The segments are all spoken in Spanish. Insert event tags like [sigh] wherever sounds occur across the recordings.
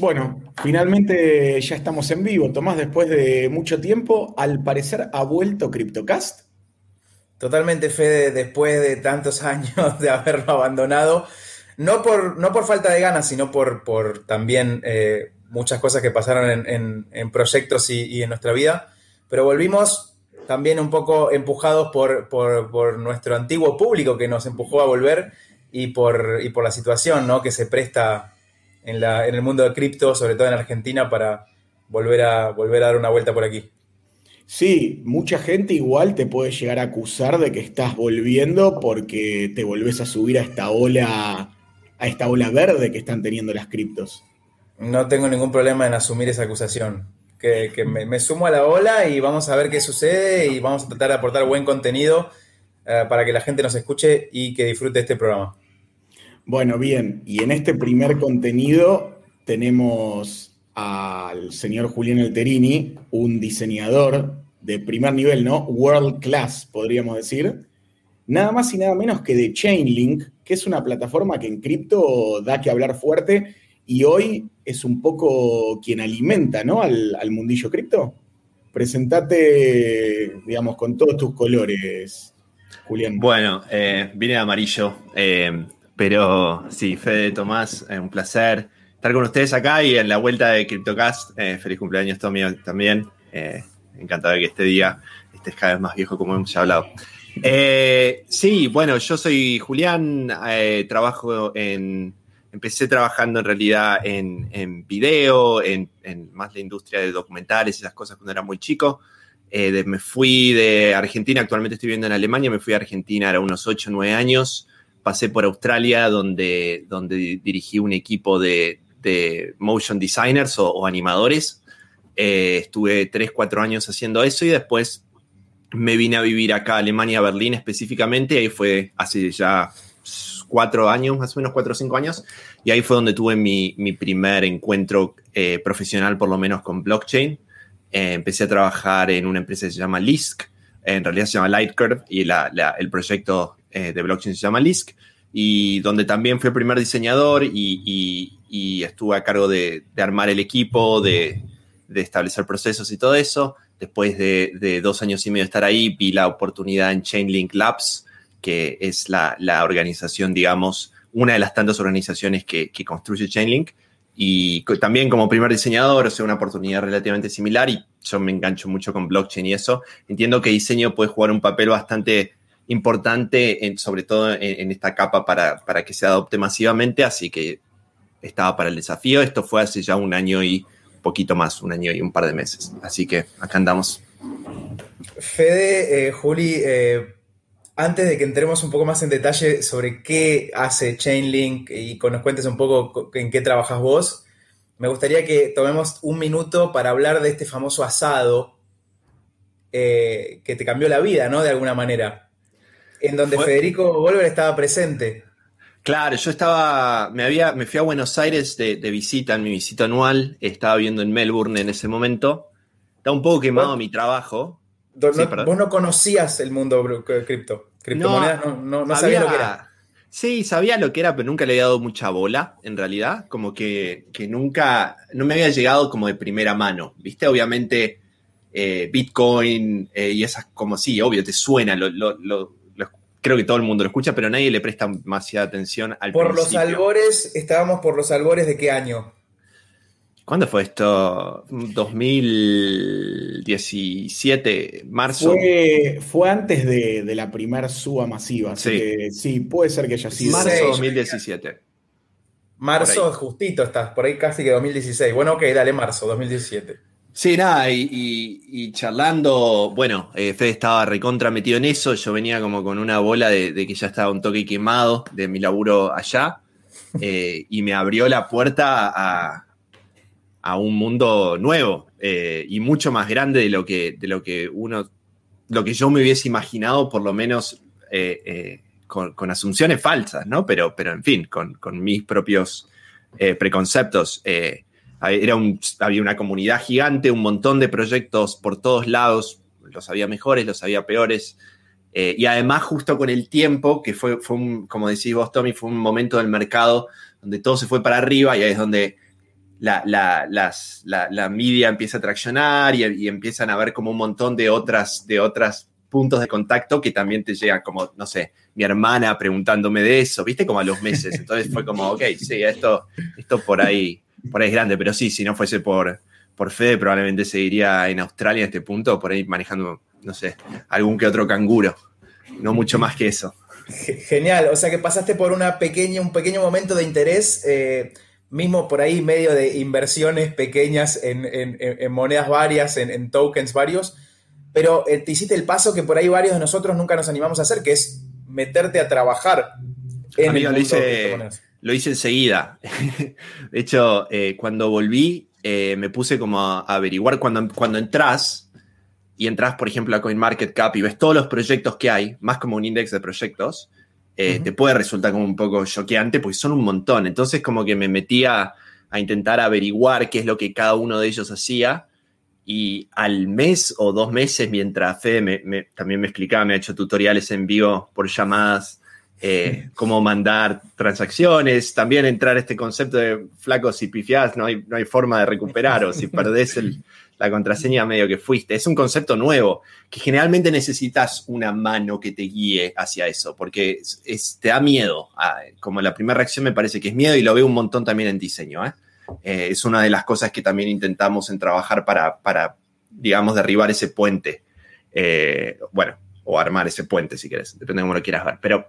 Bueno, finalmente ya estamos en vivo. Tomás, después de mucho tiempo, al parecer ha vuelto CryptoCast. Totalmente, Fede, después de tantos [laughs] años de haberlo abandonado. No por, no por falta de ganas, sino por, por también eh, muchas cosas que pasaron en, proyectos y, en nuestra vida. Pero volvimos también un poco empujados por, por, nuestro antiguo público que nos empujó a volver y por, y por la situación ¿no? que se presta en, la, en el mundo de cripto, sobre todo en Argentina, para volver a, volver a dar una vuelta por aquí. Sí, mucha gente igual te puede llegar a acusar de que estás volviendo porque te volvés a subir a esta ola, a esta ola verde que están teniendo las criptos. No tengo ningún problema en asumir esa acusación. Que, me, sumo a la ola y vamos a ver qué sucede y vamos a tratar de aportar buen contenido eh, para que la gente nos escuche y que disfrute este programa. Bueno, bien, y en este primer contenido tenemos al señor Julián Alterini, un diseñador de primer nivel, ¿no? World class, podríamos decir. Nada más y nada menos que de Chainlink, que es una plataforma que en cripto da que hablar fuerte y hoy es un poco quien alimenta, ¿no? Al, mundillo cripto. Presentate, digamos, con todos tus colores, Julián. Bueno, eh, vine de amarillo. Eh, pero sí, Fede, Tomás, un placer estar con ustedes acá y en la vuelta de CryptoCast. Eh, feliz cumpleaños, Tommy, también. Eh, encantado de que este día estés cada vez más viejo, como hemos ya hablado. Eh, sí, bueno, yo soy Julián, trabajo en. Empecé trabajando en realidad en, video, en, más la industria de documentales y esas cosas cuando era muy chico. me fui de Argentina, actualmente estoy viviendo en Alemania, me fui a Argentina, era unos 8 o 9 años pasé por Australia, donde, donde dirigí un equipo de, motion designers o, animadores. Eh, estuve 3, 4 años haciendo eso y después me vine a vivir acá a Alemania, a Berlín específicamente. Ahí fue hace ya cuatro años, más o menos cuatro o cinco años. Y ahí fue donde tuve mi, primer encuentro eh, profesional, por lo menos con blockchain. Eh, empecé a trabajar en una empresa que se llama Lisk. En realidad se llama Lightcurve y el proyecto eh, de blockchain se llama Lisk, y donde también fui el primer diseñador y, estuve a cargo de, armar el equipo, de, establecer procesos y todo eso. Después de, dos años y medio de estar ahí, vi la oportunidad en Chainlink Labs, que es la, organización, digamos, una de las tantas organizaciones que, que construye Chainlink. Y también como primer diseñador, o sea, una oportunidad relativamente similar y yo me engancho mucho con blockchain y eso. Entiendo que diseño puede jugar un papel bastante importante, sobre todo en, esta capa para, para, que se adopte masivamente, así que estaba para el desafío. Esto fue hace ya un año y poquito más, un año y un par de meses. Así que acá andamos. Fede, eh, Juli, eh, antes de que entremos un poco más en detalle sobre qué hace Chainlink y nos cuentes un poco en qué trabajas vos, me gustaría que tomemos un minuto para hablar de este famoso asado eh, que te cambió la vida, ¿no? De alguna manera en donde Federico Volver estaba presente. Claro, yo estaba, me había, me fui a Buenos Aires de, visita, en mi visita anual, estaba viendo en Melbourne en ese momento. Estaba un poco quemado mi trabajo. vos no conocías el mundo cripto, criptomonedas, no, no, sabías lo que era. Sí, sabía lo que era, pero nunca le había dado mucha bola, en realidad. Como que, nunca, no me había llegado como de primera mano, ¿viste? Obviamente, eh, Bitcoin eh, y esas, como sí, obvio, te suena, lo, creo que todo el mundo lo escucha, pero nadie le presta demasiada atención al Por los albores, estábamos por los albores de qué año? ¿Cuándo fue esto? 2017, marzo. Fue, antes de, la primera suba masiva, sí. sí, puede ser que haya sido. Marzo 2017. Marzo, justito estás, por ahí casi que 2016. Bueno, ok, dale, marzo 2017. Sí, nada, y, charlando, bueno, eh, Fede estaba recontra metido en eso, yo venía como con una bola de, que ya estaba un toque quemado de mi laburo allá, eh, y me abrió la puerta a, un mundo nuevo eh, y mucho más grande de lo que, de lo que uno, lo que yo me hubiese imaginado, por lo menos con, asunciones falsas, ¿no? Pero, pero en fin, con, con mis propios preconceptos era había una comunidad gigante, un montón de proyectos por todos lados, los había mejores, los había peores. Eh, y además, justo con el tiempo, que fue, como decís vos, Tommy, fue un momento del mercado donde todo se fue para arriba y ahí es donde la, la, media empieza a traccionar y, empiezan a ver como un montón de otras, de otras puntos de contacto que también te llegan, como, no sé, mi hermana preguntándome de eso, viste, como a los meses. Entonces fue como, ok, sí, esto, esto por ahí, por ahí es grande, pero sí, si no fuese por, por Fede, probablemente seguiría en Australia en este punto, por ahí manejando, no sé, algún que otro canguro. No mucho más que eso. Genial, o sea que pasaste por una pequeña, un pequeño momento de interés, eh, mismo por ahí medio de inversiones pequeñas en, monedas varias, en, tokens varios, pero eh, te hiciste el paso que por ahí varios de nosotros nunca nos animamos a hacer, que es meterte a trabajar en el mundo lo hice, enseguida. [laughs] de hecho, eh, cuando volví, me puse como a averiguar, cuando, cuando entras, y entras, por ejemplo, a CoinMarketCap y ves todos los proyectos que hay, más como un index de proyectos, eh, te puede resultar como un poco choqueante porque son un montón. Entonces como que me metía a intentar averiguar qué es lo que cada uno de ellos hacía y al mes o dos meses, mientras Fede también me explicaba, me ha hecho tutoriales en vivo por llamadas, eh, cómo mandar transacciones, también entrar este concepto de flacos y pifiadas, no hay, no hay forma de recuperar o si [laughs] perdés el, la contraseña medio que fuiste. Es un concepto nuevo, que generalmente necesitas una mano que te guíe hacia eso, porque te da miedo. Ah, como la primera reacción me parece que es miedo y lo veo un montón también en diseño. ¿eh? Eh, es una de las cosas que también intentamos en trabajar para, para digamos, derribar ese puente. Eh, bueno, o armar ese puente, si quieres, depende de cómo lo quieras ver. Pero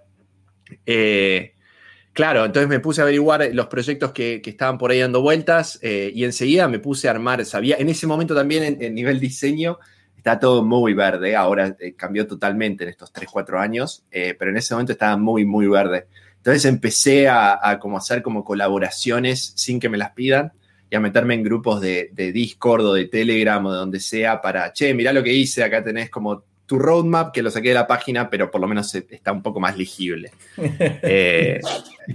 Claro, entonces me puse a averiguar los proyectos que, estaban por ahí dando vueltas eh, y enseguida me puse a armar, sabía, en ese momento también en, nivel diseño está todo muy verde, ahora eh, cambió totalmente en estos 3, 4 años, eh, pero en ese momento estaba muy, muy verde. Entonces empecé a, como hacer como colaboraciones sin que me las pidan y a meterme en grupos de, de Discord o de Telegram o de donde sea para, che, mirá lo que hice, acá tenés como tu roadmap, que lo saqué de la página, pero por lo menos está un poco más legible. [laughs] Eh,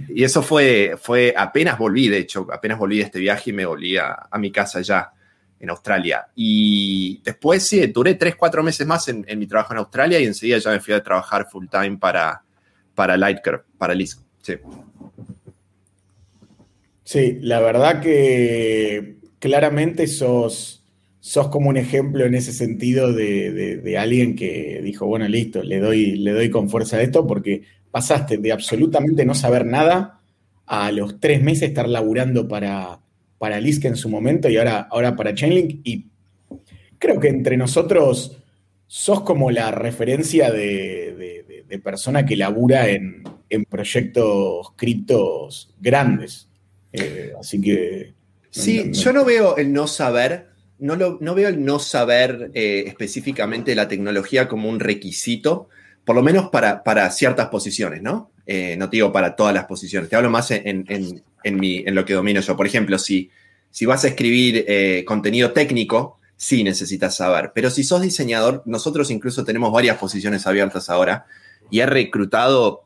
y eso fue, fue, apenas volví, de hecho, apenas volví de este viaje y me volví a, mi casa ya en Australia. Y después sí, duré tres, cuatro meses más en, mi trabajo en Australia y enseguida ya me fui a trabajar full time para, para Lightcurve, para LISC. Sí. sí, la verdad que claramente sos sos como un ejemplo en ese sentido de, alguien que dijo, bueno, listo, le doy, le doy con fuerza a esto porque pasaste de absolutamente no saber nada a los tres meses estar laburando para, para Lisk en su momento y ahora, ahora para Chainlink. Y creo que entre nosotros sos como la referencia de, persona que labura en, proyectos criptos grandes. Eh, así que... Sí, yo no veo el no saber no, veo el no saber eh, específicamente la tecnología como un requisito, por lo menos para, para ciertas posiciones, ¿no? Eh, no te digo para todas las posiciones, te hablo más en, en, lo que domino yo. Por ejemplo, si, si vas a escribir eh, contenido técnico, sí necesitas saber, pero si sos diseñador, nosotros incluso tenemos varias posiciones abiertas ahora y he reclutado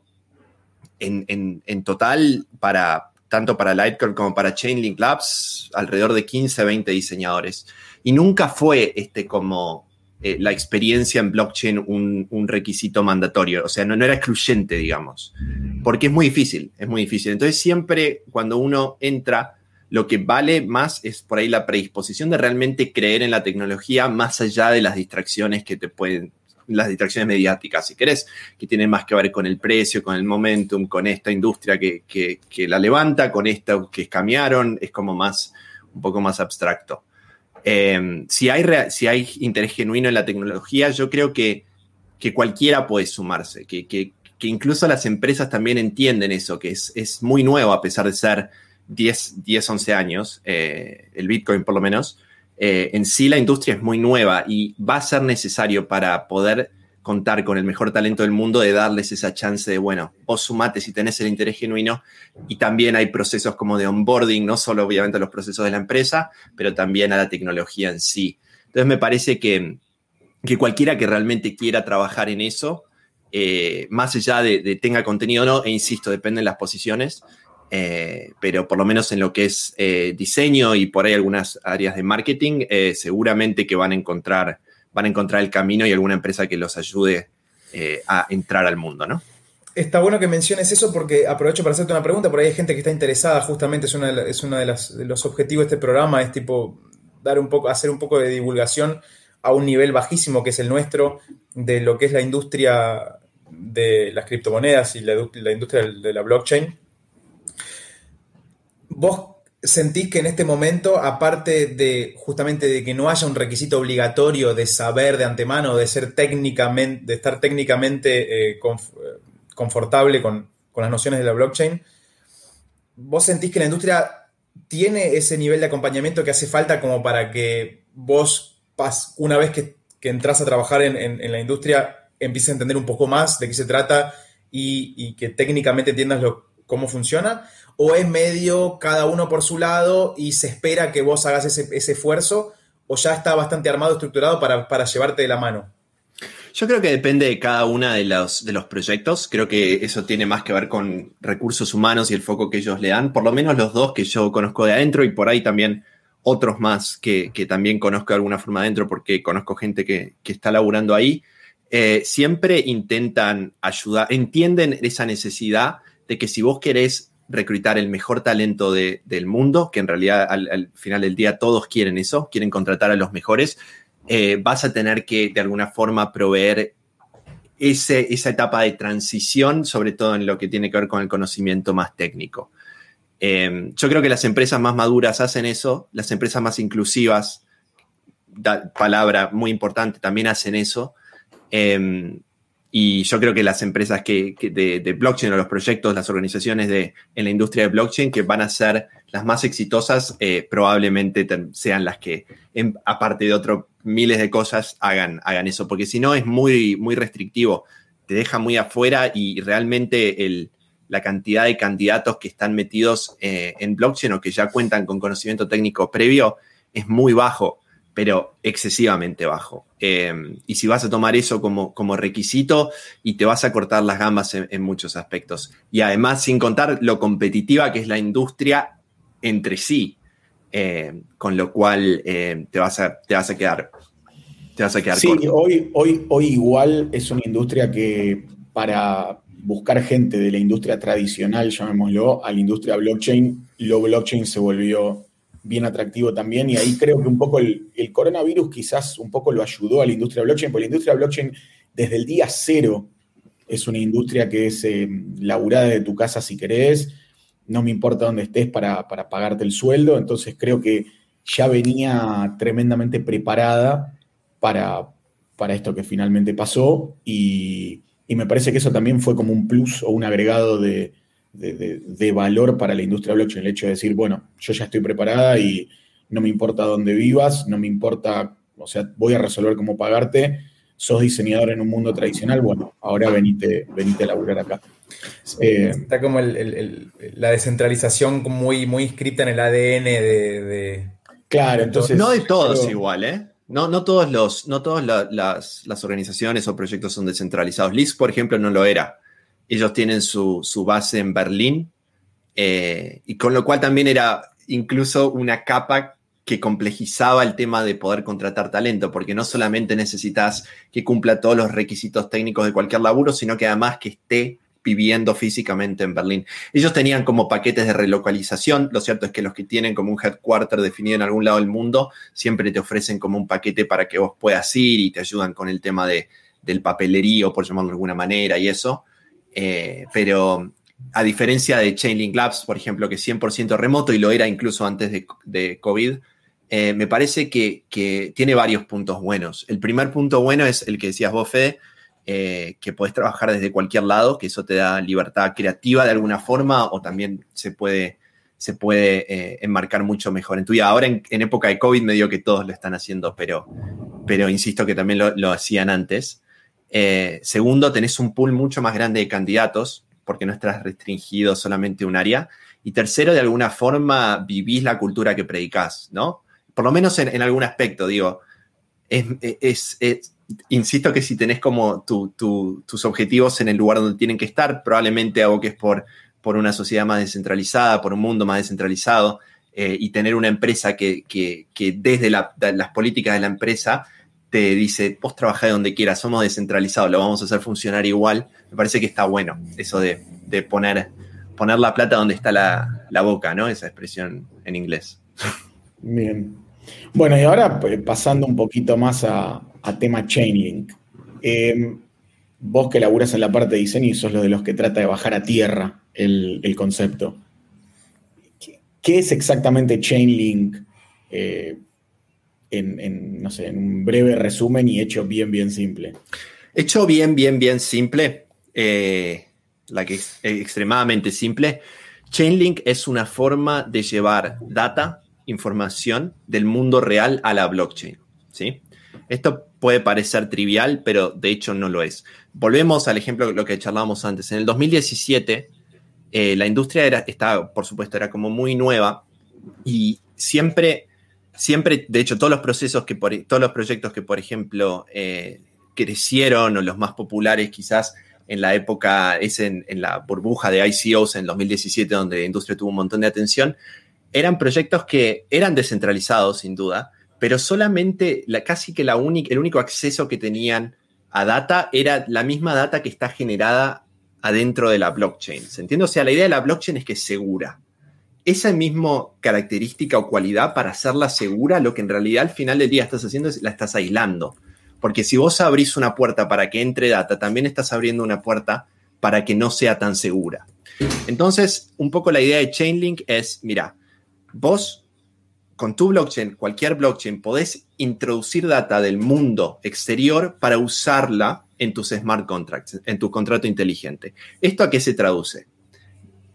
en, total para, tanto para Lightcurve como para Chainlink Labs, alrededor de 15, 20 diseñadores. Y nunca fue este como eh, la experiencia en blockchain un, requisito mandatorio, o sea, no, era excluyente, digamos, porque es muy difícil, es muy difícil. Entonces siempre cuando uno entra, lo que vale más es por ahí la predisposición de realmente creer en la tecnología más allá de las distracciones que te pueden, las distracciones mediáticas, si querés, que tienen más que ver con el precio, con el momentum, con esta industria que, que, la levanta, con esta que escamearon, es como más, un poco más abstracto. Em, si, hay interés genuino en la tecnología, yo creo que, cualquiera puede sumarse, que, incluso las empresas también entienden eso, que es, es muy nuevo a pesar de ser 10, 10 11 años, eh, el Bitcoin por lo menos. Eh, en sí la industria es muy nueva y va a ser necesario para poder contar con el mejor talento del mundo de darles esa chance de, bueno, o sumate si tenés el interés genuino. Y también hay procesos como de onboarding, no solo obviamente los procesos de la empresa, pero también a la tecnología en sí. Entonces me parece que, que cualquiera que realmente quiera trabajar en eso, eh, más allá de, tenga contenido o no, e insisto, dependen las posiciones, eh, pero por lo menos en lo que es eh, diseño y por ahí algunas áreas de marketing, seguramente que van a encontrar van a encontrar el camino y alguna empresa que los ayude eh, a entrar al mundo, ¿no? está bueno que menciones eso porque aprovecho para hacerte una pregunta, por ahí hay gente que está interesada, justamente es uno de, de, los objetivos de este programa, es tipo dar un poco, hacer un poco de divulgación a un nivel bajísimo que es el nuestro de lo que es la industria de las criptomonedas y la, la industria de la blockchain. ¿Vos sentís que en este momento, aparte de justamente de que no haya un requisito obligatorio de saber de antemano, de ser técnicamente, de estar técnicamente eh, confortable con, las nociones de la blockchain, ¿vos sentís que la industria tiene ese nivel de acompañamiento que hace falta como para que vos, una vez que, entras a trabajar en, la industria, empieces a entender un poco más de qué se trata y, que técnicamente entiendas cómo funciona? ¿O es medio cada uno por su lado y se espera que vos hagas ese, esfuerzo? ¿O ya está bastante armado, estructurado para, para llevarte de la mano? Yo creo que depende de cada uno de los, de los proyectos. Creo que eso tiene más que ver con recursos humanos y el foco que ellos le dan. Por lo menos los dos que yo conozco de adentro y por ahí también otros más que, también conozco de alguna forma adentro porque conozco gente que, está laburando ahí. Eh, siempre intentan ayudar, entienden esa necesidad de que si vos querés reclutar el mejor talento del mundo, que en realidad al, al, final del día todos quieren eso, quieren contratar a los mejores, eh, vas a tener que de alguna forma proveer ese, esa etapa de transición, sobre todo en lo que tiene que ver con el conocimiento más técnico. Em, yo creo que las empresas más maduras hacen eso, las empresas más inclusivas, palabra muy importante, también hacen eso. Em, y yo creo que las empresas que, de, blockchain o los proyectos, las organizaciones de, en la industria de blockchain que van a ser las más exitosas, eh, probablemente sean las que, aparte de otros miles de cosas, hagan, hagan eso, porque si no es muy, muy restrictivo, te deja muy afuera y realmente el, la cantidad de candidatos que están metidos eh, en blockchain o que ya cuentan con conocimiento técnico previo es muy bajo pero excesivamente bajo. Eh, y si vas a tomar eso como, como, requisito y te vas a cortar las gambas en, muchos aspectos. Y además, sin contar lo competitiva que es la industria entre sí, eh, con lo cual eh, te, vas a, te vas a quedar. Te vas a quedar sí, hoy, hoy, hoy igual es una industria que para buscar gente de la industria tradicional, llamémoslo, a la industria blockchain, lo blockchain se volvió bien atractivo también. Y ahí creo que un poco el, coronavirus quizás un poco lo ayudó a la industria blockchain, porque la industria blockchain desde el día cero es una industria que es eh, laburada de tu casa si querés, no me importa dónde estés para, pagarte el sueldo, entonces creo que ya venía tremendamente preparada para, para esto que finalmente pasó y, y me parece que eso también fue como un plus o un agregado de, de, valor para la industria blockchain, el hecho de decir, bueno, yo ya estoy preparada y no me importa dónde vivas, no me importa, o sea, voy a resolver cómo pagarte, sos diseñador en un mundo tradicional, bueno, ahora venite, venite a laburar acá. Eh, Está como la descentralización muy, muy inscrita en el ADN de... claro, entonces... No de todos igual, ¿eh? No, no todos los, no todas las, las, organizaciones o proyectos son descentralizados. LIS, por ejemplo, no lo era. Ellos tienen su, base en Berlín, eh, y con lo cual también era incluso una capa que complejizaba el tema de poder contratar talento, porque no solamente necesitas que cumpla todos los requisitos técnicos de cualquier laburo, sino que además que esté viviendo físicamente en Berlín. Ellos tenían como paquetes de relocalización, lo cierto es que los que tienen como un headquarter definido en algún lado del mundo, siempre te ofrecen como un paquete para que vos puedas ir y te ayudan con el tema de, del papelerío, por llamarlo de alguna manera, y eso. Eh, pero a diferencia de Chainlink Labs, por ejemplo, que es 100% remoto y lo era incluso antes de, COVID, eh, me parece que, tiene varios puntos buenos. El primer punto bueno es el que decías vos, Fede, eh, que puedes trabajar desde cualquier lado, que eso te da libertad creativa de alguna forma o también se puede, se puede enmarcar mucho mejor en tu vida. Ahora en, época de COVID me digo que todos lo están haciendo, pero, pero insisto que también lo hacían antes. Eh, segundo, tenés un pool mucho más grande de candidatos, porque no estás restringido solamente a un área. Y tercero, de alguna forma vivís la cultura que predicás, ¿no? Por lo menos en, algún aspecto, digo. Insisto que si tenés como tus objetivos en el lugar donde tienen que estar, probablemente algo que es por, por una sociedad más descentralizada, por un mundo más descentralizado, eh, y tener una empresa que, desde las políticas de la empresa dice, vos trabajás donde quieras, somos descentralizados, lo vamos a hacer funcionar igual, me parece que está bueno eso de, poner, poner la plata donde está la, boca, ¿no? Esa expresión en inglés. Bien. Bueno, y ahora eh, pasando un poquito más a, tema Chainlink. Em, vos que laburas en la parte de diseño y sos lo de los que trata de bajar a tierra el, concepto. ¿Qué, es exactamente Chainlink? Eh, en, no sé, en un breve resumen y hecho bien, bien simple. Hecho bien, bien, bien simple, eh, que es extremadamente simple. Chainlink es una forma de llevar data, información del mundo real a la blockchain. ¿sí? Esto puede parecer trivial, pero de hecho no lo es. Volvemos al ejemplo de lo que charlábamos antes. En el 2017, eh, la industria era, estaba, por supuesto, era como muy nueva y siempre siempre, de hecho, todos los procesos que, por, todos los proyectos que, por ejemplo, eh, crecieron o los más populares quizás en la época, es en, la burbuja de ICOs en 2017, donde la industria tuvo un montón de atención, eran proyectos que eran descentralizados, sin duda, pero solamente, la, casi que la el único acceso que tenían a data era la misma data que está generada adentro de la blockchain. ¿Se entiende? O sea, la idea de la blockchain es que es segura esa misma característica o cualidad para hacerla segura, lo que en realidad al final del día estás haciendo es la estás aislando. Porque si vos abrís una puerta para que entre data, también estás abriendo una puerta para que no sea tan segura. Entonces, un poco la idea de Chainlink es, mira, vos con tu blockchain, cualquier blockchain, podés introducir data del mundo exterior para usarla en tus smart contracts, en tu contrato inteligente. ¿Esto a qué se traduce?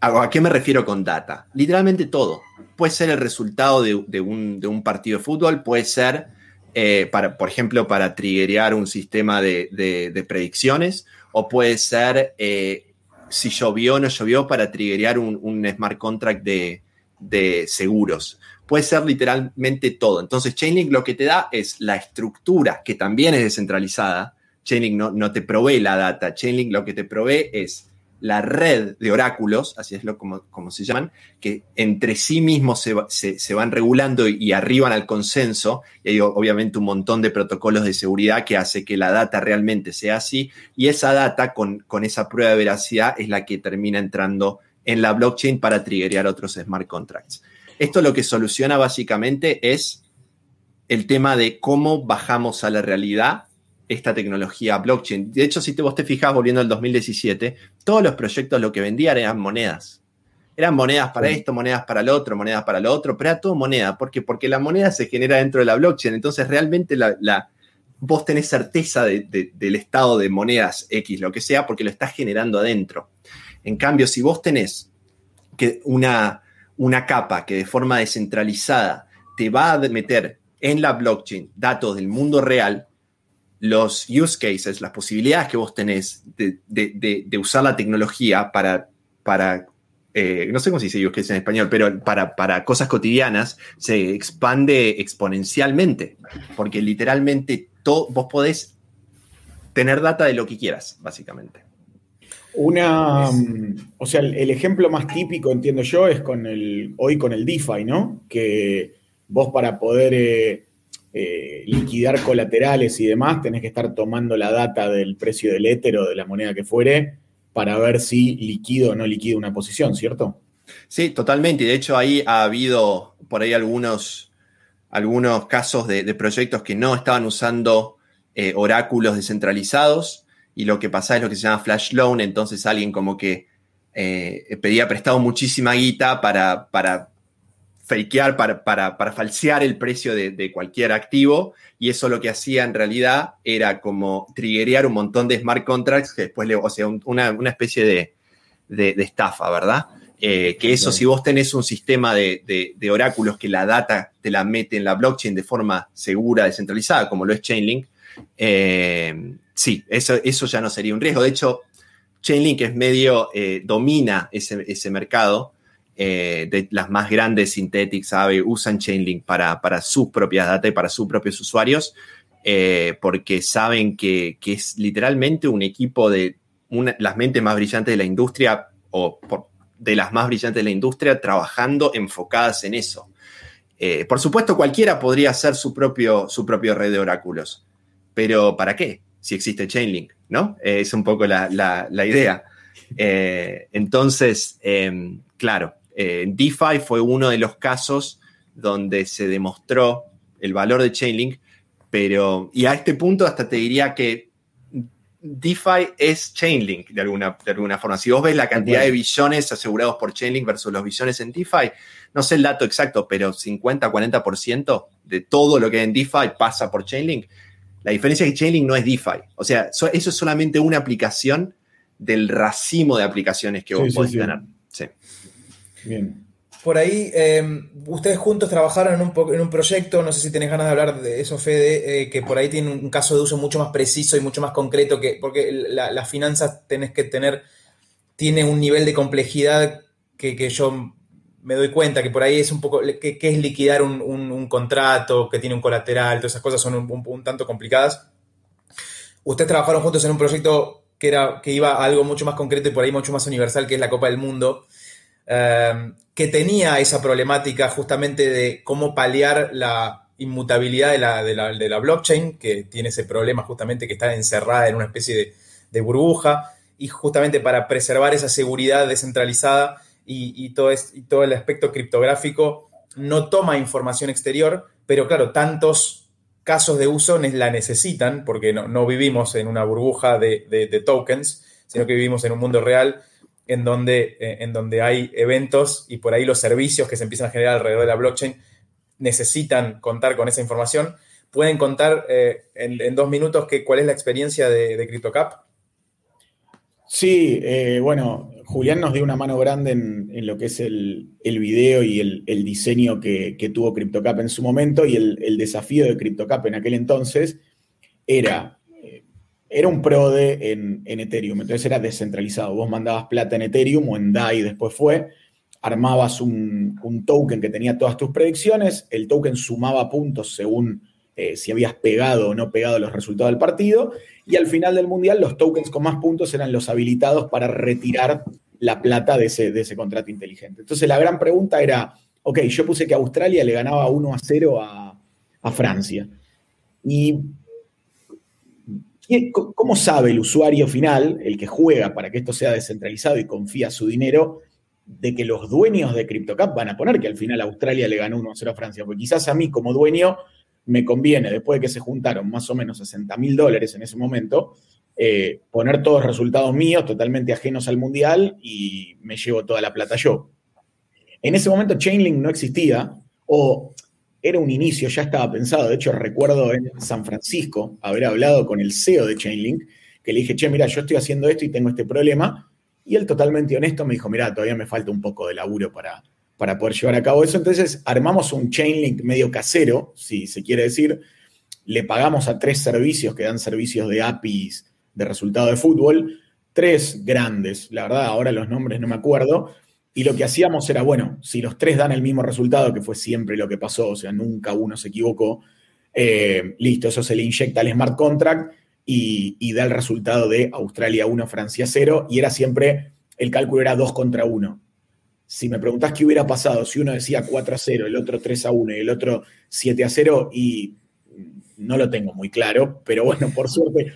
¿A qué me refiero con data? Literalmente todo. Puede ser el resultado de, un, partido de fútbol, puede ser, eh, por ejemplo, para triggerear un sistema de, predicciones, o puede ser eh, si llovió o no llovió para triggerear un, smart contract de, seguros. Puede ser literalmente todo. Entonces, Chainlink lo que te da es la estructura, que también es descentralizada. Chainlink no, no te provee la data. Chainlink lo que te provee es la red de oráculos, así es lo como, como se llaman, que entre sí mismos se, van regulando y, arriban al consenso, y hay obviamente un montón de protocolos de seguridad que hace que la data realmente sea así, y esa data con, con esa prueba de veracidad es la que termina entrando en la blockchain para triggerear otros smart contracts. Esto lo que soluciona básicamente es el tema de cómo bajamos a la realidad esta tecnología blockchain. De hecho, si te, vos te fijas, volviendo al 2017, todos los proyectos lo que vendían eran monedas. Eran monedas para esto, monedas para lo otro, monedas para lo otro, pero era todo moneda. ¿Por qué? Porque la moneda se genera dentro de la blockchain. Entonces, realmente la, vos tenés certeza del estado de monedas X, lo que sea, porque lo estás generando adentro. En cambio, si vos tenés que una, una capa que de forma descentralizada te va a meter en la blockchain datos del mundo real, los use cases, las posibilidades que vos tenés de, usar la tecnología para, para eh, no sé cómo se dice use case en español, pero para, para cosas cotidianas, se expande exponencialmente, porque literalmente vos podés tener data de lo que quieras, básicamente. Una, o sea, el, ejemplo más típico, entiendo yo, es con el, hoy con el DeFi, ¿no? Que vos para poder eh, eh, liquidar colaterales y demás, tenés que estar tomando la data del precio del éter o de la moneda que fuere para ver si liquido o no liquido una posición, ¿cierto? Sí, totalmente. De hecho ahí ha habido por ahí algunos, algunos casos de, proyectos que no estaban usando eh, oráculos descentralizados y lo que pasa es lo que se llama flash loan, entonces alguien como que eh, pedía prestado muchísima guita para, para fakear, para, para, falsear el precio de, cualquier activo, y eso lo que hacía en realidad era como triggerear un montón de smart contracts que después le, o sea, una, especie de, estafa, ¿verdad? Eh, que eso, si vos tenés un sistema de, oráculos que la data te la mete en la blockchain de forma segura, descentralizada, como lo es Chainlink, eh, sí, eso, eso ya no sería un riesgo. De hecho, Chainlink es medio, eh, domina ese, ese mercado eh, de las más grandes Synthetics, sabe, usan Chainlink para, sus propias datas y para sus propios usuarios, eh, porque saben que, es literalmente un equipo de las mentes más brillantes de la industria o de las más brillantes de la industria trabajando enfocadas en eso. Eh, por supuesto, cualquiera podría hacer su propio, su propio red de oráculos, pero ¿para qué? Si existe Chainlink, ¿no? es un poco la, idea. Entonces, em, claro, eh, DeFi fue uno de los casos donde se demostró el valor de Chainlink, pero, y a este punto hasta te diría que DeFi es Chainlink de alguna, de alguna forma. Si vos ves la cantidad de billones asegurados por Chainlink versus los billones en DeFi, no sé el dato exacto, pero 50-40% de todo lo que hay en DeFi pasa por Chainlink. La diferencia es que Chainlink no es DeFi. O sea, eso es solamente una aplicación del racimo de aplicaciones que vos podés tener. Sí. Bien. Por ahí, em, ustedes juntos trabajaron en un, en un, proyecto, no sé si tenés ganas de hablar de eso, Fede, eh, que por ahí tiene un caso de uso mucho más preciso y mucho más concreto, que, porque las finanzas tenés que tener, tiene un nivel de complejidad que, yo me doy cuenta que por ahí es un poco, que, es liquidar un, contrato, que tiene un colateral, todas esas cosas son un, tanto complicadas. Ustedes trabajaron juntos en un proyecto que, era, que iba a algo mucho más concreto y por ahí mucho más universal, que es la Copa del Mundo. Em, que tenía esa problemática justamente de cómo paliar la inmutabilidad de la, blockchain, que tiene ese problema justamente que está encerrada en una especie de, burbuja, y justamente para preservar esa seguridad descentralizada y, todo, y todo el aspecto criptográfico no toma información exterior, pero claro, tantos casos de uso la necesitan, porque no, vivimos en una burbuja de tokens, sino que vivimos en un mundo real en donde, eh, en donde hay eventos y por ahí los servicios que se empiezan a generar alrededor de la blockchain necesitan contar con esa información. ¿Pueden contar eh, en, dos minutos que, cuál es la experiencia de, CryptoCap? Sí, eh, bueno, Julián nos dio una mano grande en, lo que es el, video y el, diseño que, tuvo CryptoCap en su momento y el, el desafío de CryptoCap en aquel entonces era era un PRODE en, en, Ethereum, entonces era descentralizado. Vos mandabas plata en Ethereum o en DAI después fue, armabas un, token que tenía todas tus predicciones, el token sumaba puntos según eh, si habías pegado o no pegado los resultados del partido, y al final del mundial los tokens con más puntos eran los habilitados para retirar la plata de ese, de ese contrato inteligente. Entonces la gran pregunta era, ok, yo puse que Australia le ganaba 1 a 0 a, a Francia. Y ¿Cómo sabe el usuario final, el que juega para que esto sea descentralizado y confía su dinero, de que los dueños de CryptoCap van a poner que al final Australia le ganó 1-0 a Francia? Porque quizás a mí como dueño me conviene, después de que se juntaron más o menos 60 mil dólares en ese momento, eh, poner todos resultados míos totalmente ajenos al mundial y me llevo toda la plata yo. En ese momento Chainlink no existía, o era un inicio, ya estaba pensado. De hecho, recuerdo en San Francisco haber hablado con el CEO de Chainlink, que le dije, che, mira, yo estoy haciendo esto y tengo este problema. Y él totalmente honesto me dijo, mira, todavía me falta un poco de laburo para, para poder llevar a cabo eso. Entonces armamos un Chainlink medio casero, si se quiere decir. Le pagamos a tres servicios que dan servicios de APIs de resultado de fútbol, tres grandes, la verdad, ahora los nombres no me acuerdo, y lo que hacíamos era, bueno, si los tres dan el mismo resultado, que fue siempre lo que pasó, o sea, nunca uno se equivocó, eh, listo, eso se le inyecta al smart contract y, da el resultado de Australia 1, Francia 0, y era siempre, el cálculo era 2 contra 1. Si me preguntás qué hubiera pasado si uno decía 4 a 0, el otro 3 a 1 y el otro 7 a 0, y no lo tengo muy claro, pero bueno, por suerte.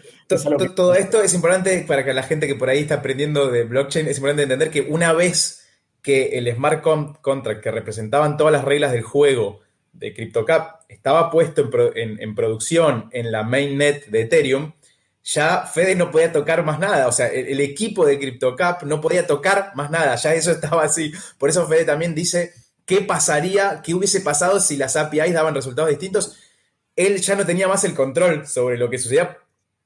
Todo, esto es importante para que la gente que por ahí está aprendiendo de blockchain, es importante entender que una vez que el smart contract que representaban todas las reglas del juego de CryptoCap estaba puesto en, producción en la mainnet de Ethereum, ya Fede no podía tocar más nada. O sea, el, equipo de CryptoCap no podía tocar más nada. Ya eso estaba así. Por eso Fede también dice qué pasaría, qué hubiese pasado si las APIs daban resultados distintos. Él ya no tenía más el control sobre lo que sucedía.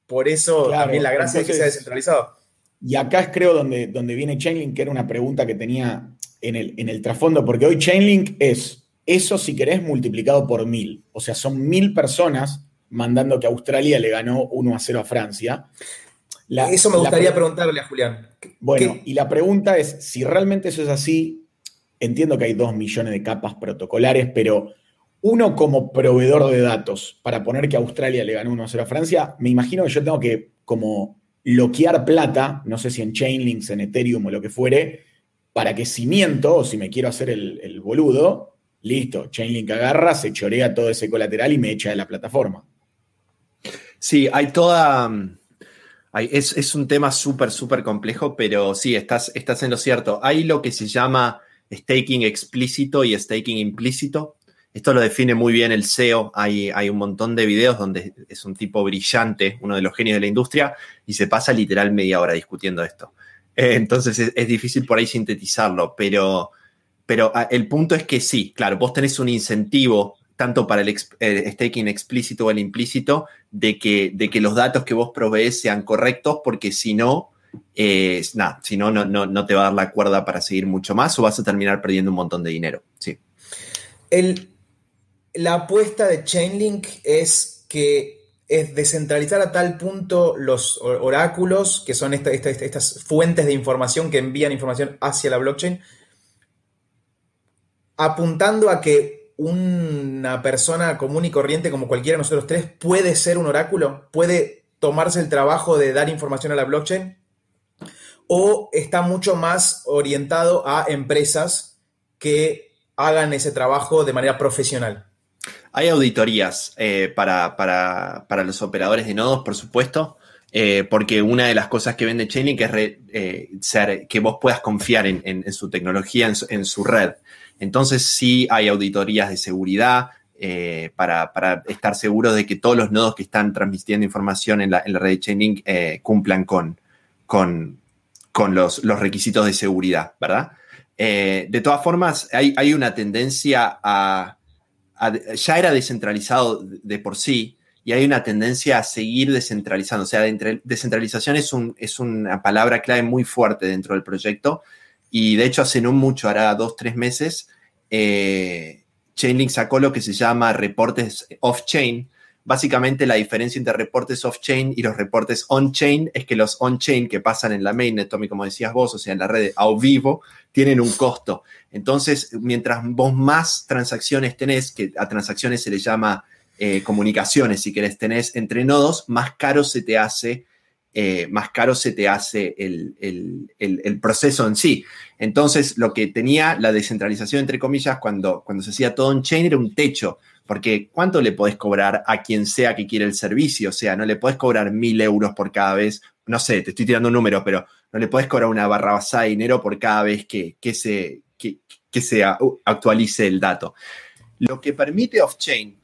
Por eso también la gracia es que sea descentralizado. Y acá es creo donde, donde viene Chainlink, que era una pregunta que tenía en el, en el trasfondo, porque hoy Chainlink es eso, si querés, multiplicado por mil. O sea, son mil personas mandando que Australia le ganó 1 a 0 a Francia. eso me gustaría preguntarle a Julián. Bueno, y la pregunta es, si realmente eso es así, entiendo que hay dos millones de capas protocolares, pero uno como proveedor de datos para poner que Australia le ganó 1 a 0 a Francia, me imagino que yo tengo que como bloquear plata, no sé si en Chainlinks, en Ethereum o lo que fuere, para que si miento o si me quiero hacer el, boludo, listo, Chainlink agarra, se chorea todo ese colateral y me echa de la plataforma. Sí, hay toda... Mm, es, un tema súper, súper complejo, pero sí, estás, estás en lo cierto. Hay lo que se llama staking explícito y staking implícito. Esto lo define muy bien el SEO. Hay, hay, un montón de videos donde es un tipo brillante, uno de los genios de la industria, y se pasa literal media hora discutiendo esto. Eh, entonces es, difícil por ahí sintetizarlo, pero, pero ah, el punto es que sí, claro, vos tenés un incentivo tanto para el, staking explícito o el implícito, de que, de que los datos que vos provees sean correctos, porque si no, eh, si no, no, no, te va a dar la cuerda para seguir mucho más o vas a terminar perdiendo un montón de dinero. Sí. La apuesta de Chainlink es que es descentralizar a tal punto los oráculos, que son estas fuentes de información que envían información hacia la blockchain, apuntando a que una persona común y corriente como cualquiera de nosotros tres puede ser un oráculo? ¿Puede tomarse el trabajo de dar información a la blockchain? ¿O está mucho más orientado a empresas que hagan ese trabajo de manera profesional? Hay auditorías eh, para, los operadores de nodos, por supuesto, eh, porque una de las cosas que vende Chainlink es eh, ser, que vos puedas confiar en, su tecnología, en su red. Entonces sí hay auditorías de seguridad eh, para, estar seguros de que todos los nodos que están transmitiendo información en la, red de Chainlink cumplan con, con, los, requisitos de seguridad, ¿verdad? De todas formas, hay, una tendencia a, Ya era descentralizado de por sí, y hay una tendencia a seguir descentralizando. O sea, descentralización es, un, es una palabra clave muy fuerte dentro del proyecto y de hecho, hace no mucho, hará dos, tres meses, eh, Chainlink sacó lo que se llama reportes off-chain. Básicamente, la diferencia entre reportes off-chain y los reportes on-chain es que los on-chain que pasan en la mainnet, Tommy, como decías vos, o sea, en la red a vivo, tienen un costo. Entonces, mientras vos más transacciones tenés, que a transacciones se le llama eh, comunicaciones, si querés, tenés entre nodos, más caro se te hace eh, más caro se te hace el, proceso en sí. Entonces, lo que tenía la descentralización, entre comillas, cuando, cuando se hacía todo en chain era un techo, porque ¿cuánto le podés cobrar a quien sea que quiere el servicio? O sea, no le podés cobrar mil euros por cada vez, no sé, te estoy tirando un número, pero no le podés cobrar una barra basada de dinero por cada vez que, se, que, que se actualice el dato. Lo que permite off-chain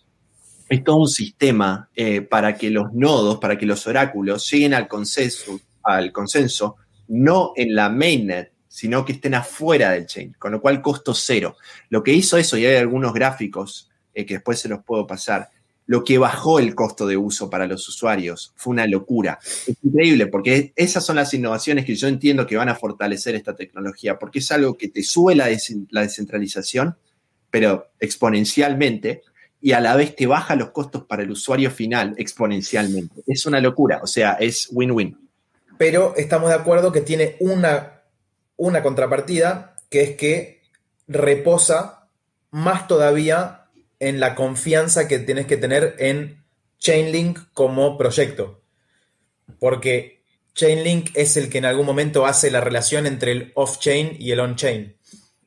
es todo un sistema eh, para que los nodos, para que los oráculos lleguen al consenso, al consenso, no en la mainnet, sino que estén afuera del chain, con lo cual costo cero. Lo que hizo eso, y hay algunos gráficos eh, que después se los puedo pasar, lo que bajó el costo de uso para los usuarios fue una locura. Es increíble porque esas son las innovaciones que yo entiendo que van a fortalecer esta tecnología, porque es algo que te sube la, la descentralización, pero exponencialmente, y a la vez te baja los costos para el usuario final exponencialmente. Es una locura, o sea, es win-win. Pero estamos de acuerdo que tiene una, una contrapartida, que es que reposa más todavía en la confianza que tienes que tener en Chainlink como proyecto. Porque Chainlink es el que en algún momento hace la relación entre el off-chain y el on-chain.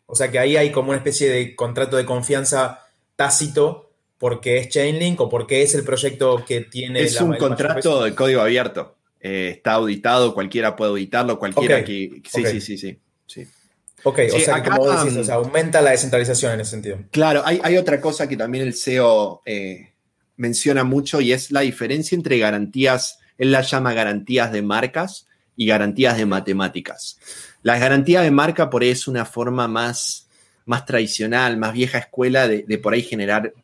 O sea que ahí hay como una especie de contrato de confianza tácito porque es Chainlink o porque es el proyecto que tiene... Es un contrato de código abierto. Eh, está auditado, cualquiera puede auditarlo, cualquiera que... Sí, sí, sí, sí, sí. Ok, o sea, como decís, o sea, aumenta la descentralización en ese sentido. Claro, hay, otra cosa que también el CEO eh, menciona mucho y es la diferencia entre garantías, él la llama garantías de marcas y garantías de matemáticas. Las garantías de marca por ahí es una forma más, más tradicional, más vieja escuela de, de por ahí generar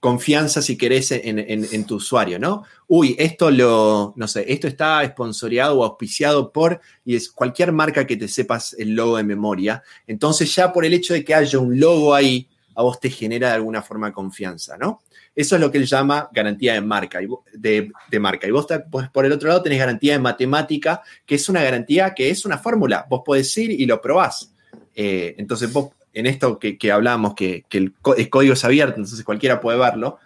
confianza, si querés, en, tu usuario, ¿no? Uy, esto lo, no sé, esto está esponsoreado o auspiciado por, y es cualquier marca que te sepas el logo de memoria. Entonces ya por el hecho de que haya un logo ahí, a vos te genera de alguna forma confianza, ¿no? Eso es lo que él llama garantía de marca, de, marca. Y vos, pues, por el otro lado tenés garantía de matemática, que es una garantía que es una fórmula. Vos podés ir y lo probás. Eh, entonces vos en esto que, que hablábamos, que, el, código es abierto, entonces cualquiera puede verlo.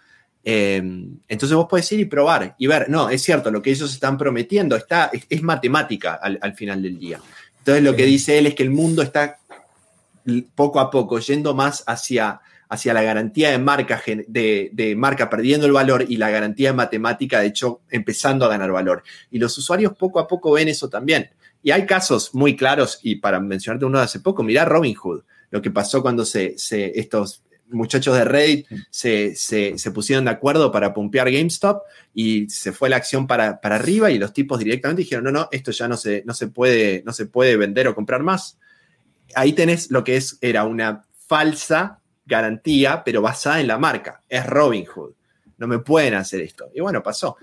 Em, entonces vos podés ir y probar y ver, no, es cierto, lo que ellos están prometiendo está, es, matemática al, final del día. Entonces lo que dice él es que el mundo está poco a poco yendo más hacia, hacia la garantía de marca, de, marca perdiendo el valor y la garantía de matemática, de hecho, empezando a ganar valor. Y los usuarios poco a poco ven eso también. Y hay casos muy claros, y para mencionarte uno de hace poco, mirá Robinhood, lo que pasó cuando se, estos muchachos de Reddit se, pusieron de acuerdo para pumpear GameStop y se fue la acción para, para, arriba y los tipos directamente dijeron, no, no, esto ya no se, no se, puede, no se puede vender o comprar más. Ahí tenés lo que es, era una falsa garantía, pero basada en la marca. Es Robinhood. No me pueden hacer esto. Y bueno, pasó.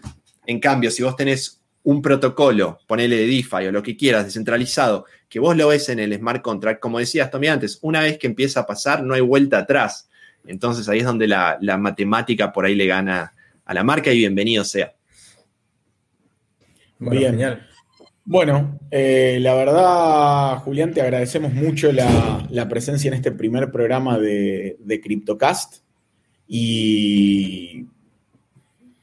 En cambio, si vos tenés un protocolo, ponele de DeFi o lo que quieras, descentralizado, que vos lo ves en el smart contract, como decías Tommy antes, una vez que empieza a pasar, no hay vuelta atrás. Entonces ahí es donde la, matemática por ahí le gana a la marca y bienvenido sea. Bien. Bueno, eh, la verdad, Julián, te agradecemos mucho la, presencia en este primer programa de, de CryptoCast y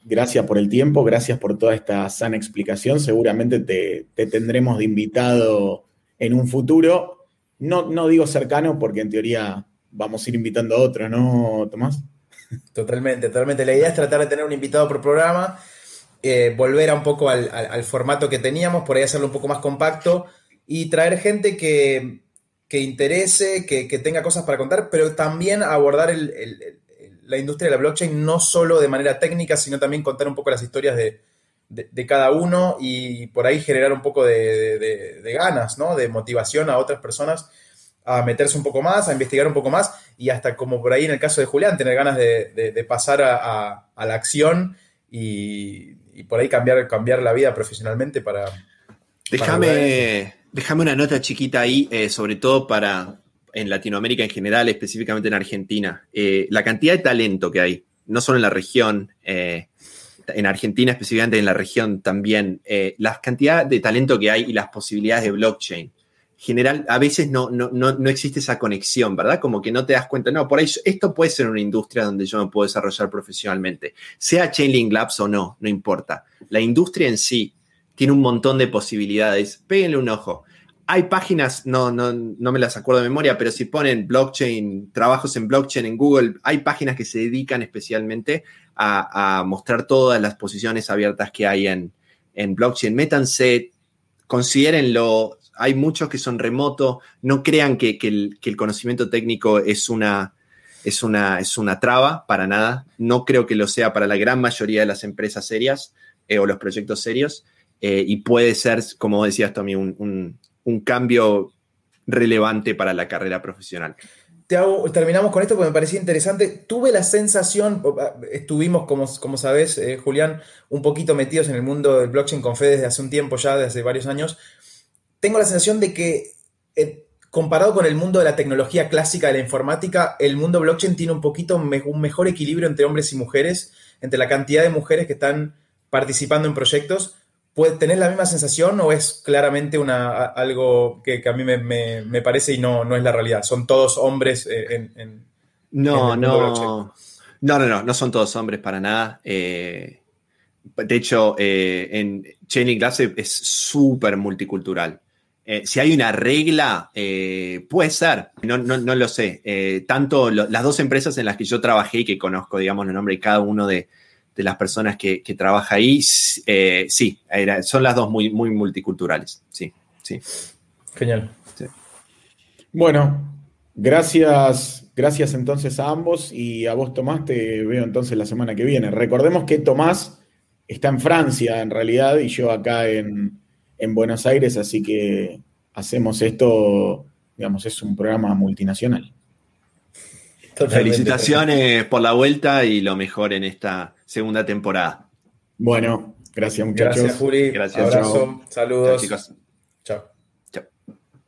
gracias por el tiempo, gracias por toda esta sana explicación. Seguramente te, tendremos de invitado en un futuro. No, no digo cercano porque en teoría vamos a ir invitando a otro, ¿no, Tomás? Totalmente, totalmente. La idea es tratar de tener un invitado por programa, eh, volver a un poco al, formato que teníamos, por ahí hacerlo un poco más compacto y traer gente que, interese, que, tenga cosas para contar, pero también abordar la industria de la blockchain no solo de manera técnica, sino también contar un poco las historias de, cada uno y por ahí generar un poco de, ganas, ¿no? De motivación a otras personas a meterse un poco más, a investigar un poco más y hasta como por ahí en el caso de Julián, tener ganas de, pasar a, la acción y, por ahí cambiar, cambiar la vida profesionalmente para... Déjame, déjame una nota chiquita ahí, eh, sobre todo para en Latinoamérica en general, específicamente en Argentina. Eh, la cantidad de talento que hay, no solo en la región, eh, en Argentina específicamente en la región también, la cantidad de talento que hay y las posibilidades de blockchain general, a veces no, no, no, existe esa conexión, ¿verdad? Como que no te das cuenta, no, por ahí esto puede ser una industria donde yo me puedo desarrollar profesionalmente, sea Chainlink Labs o no, no importa. La industria en sí tiene un montón de posibilidades, péguenle un ojo. Hay páginas, no, no, no me las acuerdo de memoria, pero si ponen blockchain, trabajos en blockchain en Google, hay páginas que se dedican especialmente a, mostrar todas las posiciones abiertas que hay en, en blockchain. Métanse, considérenlo, hay muchos que son remotos, no crean que, el, conocimiento técnico es una, es, una, es una traba, para nada. No creo que lo sea para la gran mayoría de las empresas serias eh, o los proyectos serios. Eh, y puede ser, como decías Tommy, un, un, cambio relevante para la carrera profesional. terminamos con esto porque me parecía interesante. Tuve la sensación, ah, estuvimos, como, como sabes, eh, Julián, un poquito metidos en el mundo del blockchain con Fede desde hace un tiempo ya, desde varios años, tengo la sensación de que eh, comparado con el mundo de la tecnología clásica de la informática, el mundo blockchain tiene un poquito un mejor equilibrio entre hombres y mujeres, entre la cantidad de mujeres que están participando en proyectos. ¿Tenés la misma sensación o es claramente una, algo que, a mí me, parece y no, no es la realidad? ¿Son todos hombres eh, en, no, no, no, no, no, no son todos hombres para nada. Eh, de hecho, en Chaining Glass es súper multicultural. Eh, si hay una regla, eh, puede ser, no, lo sé. Eh, tanto las dos empresas en las que yo trabajé y que conozco, digamos, el nombre de cada uno de, las personas que, trabaja ahí, sí, son las dos muy, muy multiculturales. Sí, sí. Genial. Bueno, gracias, gracias entonces a ambos y a vos, Tomás, te veo entonces la semana que viene. Recordemos que Tomás está en Francia, en realidad, y yo acá en en Buenos Aires, así que hacemos esto, digamos, es un programa multinacional. Felicitaciones por la vuelta y lo mejor en esta segunda temporada. Bueno, gracias muchachos. Gracias Juli. Gracias. Abrazo. Saludos. Chao.